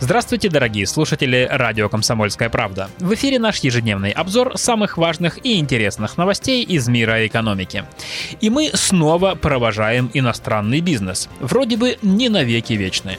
Здравствуйте, дорогие слушатели радио «Комсомольская правда». В эфире наш ежедневный обзор самых важных и интересных новостей из мира экономики. И мы снова провожаем иностранный бизнес. Вроде бы не навеки вечны.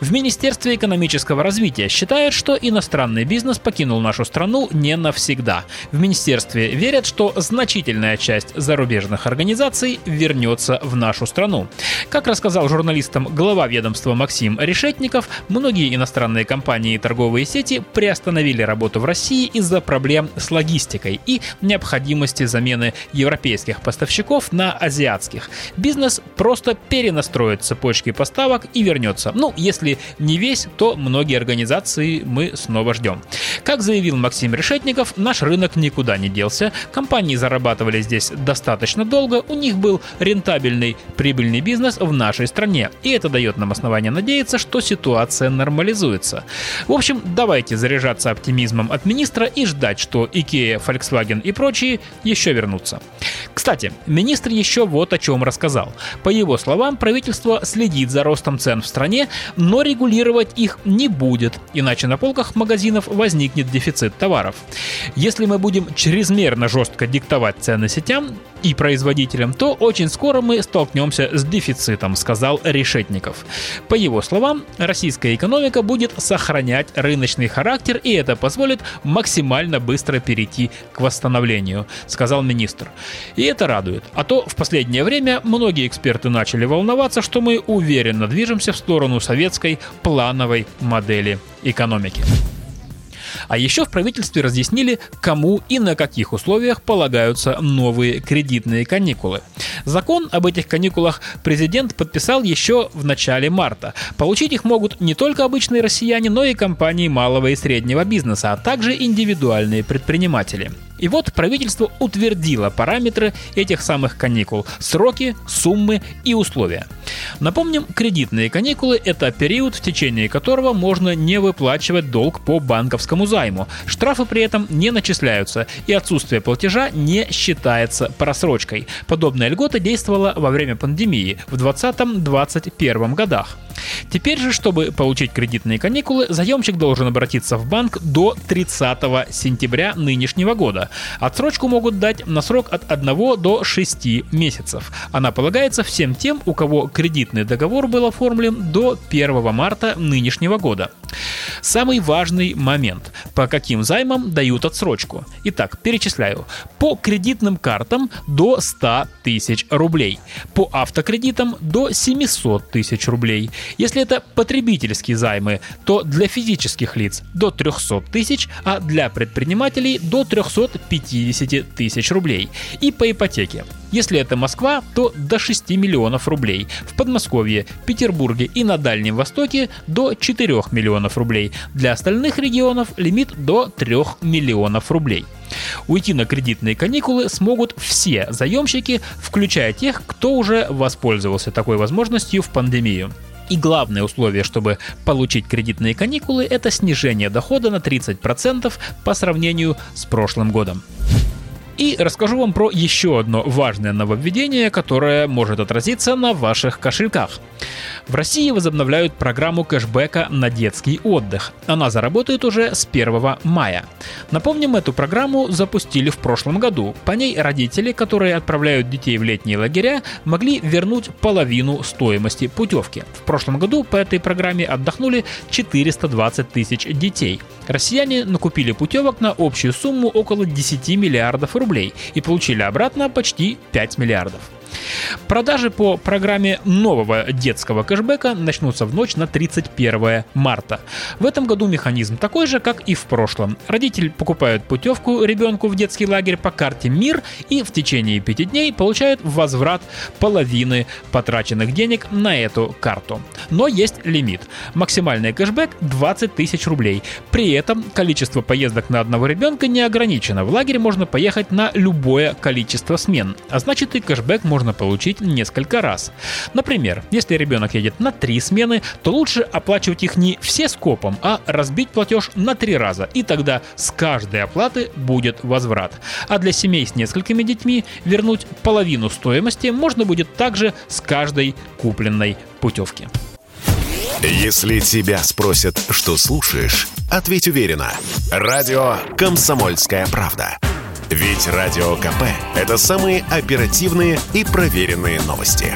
В Министерстве экономического развития считают, что иностранный бизнес покинул нашу страну не навсегда. В Министерстве верят, что значительная часть зарубежных организаций вернется в нашу страну. Как рассказал журналистам глава ведомства Максим Решетников, многие иностранные компании и торговые сети приостановили работу в России из-за проблем с логистикой и необходимости замены европейских поставщиков на азиатских. Бизнес просто перенастроит цепочки поставок и вернется. Ну, если не весь, то многие организации мы снова ждем. Как заявил Максим Решетников, наш рынок никуда не делся. Компании зарабатывали здесь достаточно долго, у них был рентабельный, прибыльный бизнес в нашей стране. И это дает нам основание надеяться, что ситуация нормализуется. В общем, давайте заряжаться оптимизмом от министра и ждать, что IKEA, Volkswagen и прочие еще вернутся. Кстати, министр еще вот о чем рассказал. По его словам, правительство следит за ростом цен в стране, но регулировать их не будет, иначе на полках магазинов возникнет дефицит товаров. Если мы будем чрезмерно жестко диктовать цены сетям и производителям, то очень скоро мы столкнемся с дефицитом, сказал Решетников. По его словам, российская экономика будет сохранять рыночный характер, и это позволит максимально быстро перейти к восстановлению, сказал министр. И это радует. А то в последнее время многие эксперты начали волноваться, что мы уверенно движемся в сторону советской плановой модели экономики. А еще в правительстве разъяснили, кому и на каких условиях полагаются новые кредитные каникулы. Закон об этих каникулах президент подписал еще в начале марта. Получить их могут не только обычные россияне, но и компании малого и среднего бизнеса, а также индивидуальные предприниматели. И вот правительство утвердило параметры этих самых каникул, сроки, суммы и условия. Напомним, кредитные каникулы – это период, в течение которого можно не выплачивать долг по банковскому займу. Штрафы при этом не начисляются, и отсутствие платежа не считается просрочкой. Подобная льгота действовала во время пандемии в 2020-2021 годах. Теперь же, чтобы получить кредитные каникулы, заемщик должен обратиться в банк до 30 сентября нынешнего года. Отсрочку могут дать на срок от 1 до 6 месяцев. Она полагается всем тем, у кого кредитный договор был оформлен до 1 марта нынешнего года. Самый важный момент. По каким займам дают отсрочку? Итак, перечисляю. По кредитным картам до 100 тысяч рублей. По автокредитам до 700 тысяч рублей. Если это потребительские займы, то для физических лиц до 300 тысяч, а для предпринимателей до 350 тысяч рублей. И по ипотеке. Если это Москва, то до 6 миллионов рублей. В Подмосковье, Петербурге и на Дальнем Востоке до 4 миллионов рублей. Для остальных регионов лимит до 3 миллионов рублей. Уйти на кредитные каникулы смогут все заемщики, включая тех, кто уже воспользовался такой возможностью в пандемию. И главное условие, чтобы получить кредитные каникулы, это снижение дохода на 30% по сравнению с прошлым годом. И расскажу вам про еще одно важное нововведение, которое может отразиться на ваших кошельках. В России возобновляют программу кэшбэка на детский отдых. Она заработает уже с 1 мая. Напомним, эту программу запустили в прошлом году. По ней родители, которые отправляют детей в летние лагеря, могли вернуть половину стоимости путевки. В прошлом году по этой программе отдохнули 420 тысяч детей. Россияне накупили путевок на общую сумму около 10 миллиардов рублей и получили обратно почти 5 миллиардов. Продажи по программе нового детского кэшбэка начнутся в ночь на 31 марта. В этом году механизм такой же, как и в прошлом. Родитель покупает путевку ребенку в детский лагерь по карте МИР и в течение пяти дней получает возврат половины потраченных денег на эту карту. Но есть лимит. Максимальный кэшбэк 20 тысяч рублей. При этом количество поездок на одного ребенка не ограничено. В лагерь можно поехать на любое количество смен. А значит и кэшбэк можно получить получить несколько раз. Например, если ребенок едет на три смены, то лучше оплачивать их не все скопом, а разбить платеж на три раза, и тогда с каждой оплаты будет возврат. А для семей с несколькими детьми вернуть половину стоимости можно будет также с каждой купленной путевки. Если тебя спросят, что слушаешь, ответь уверенно. Радио «Комсомольская правда». Ведь Радио КП – это самые оперативные и проверенные новости.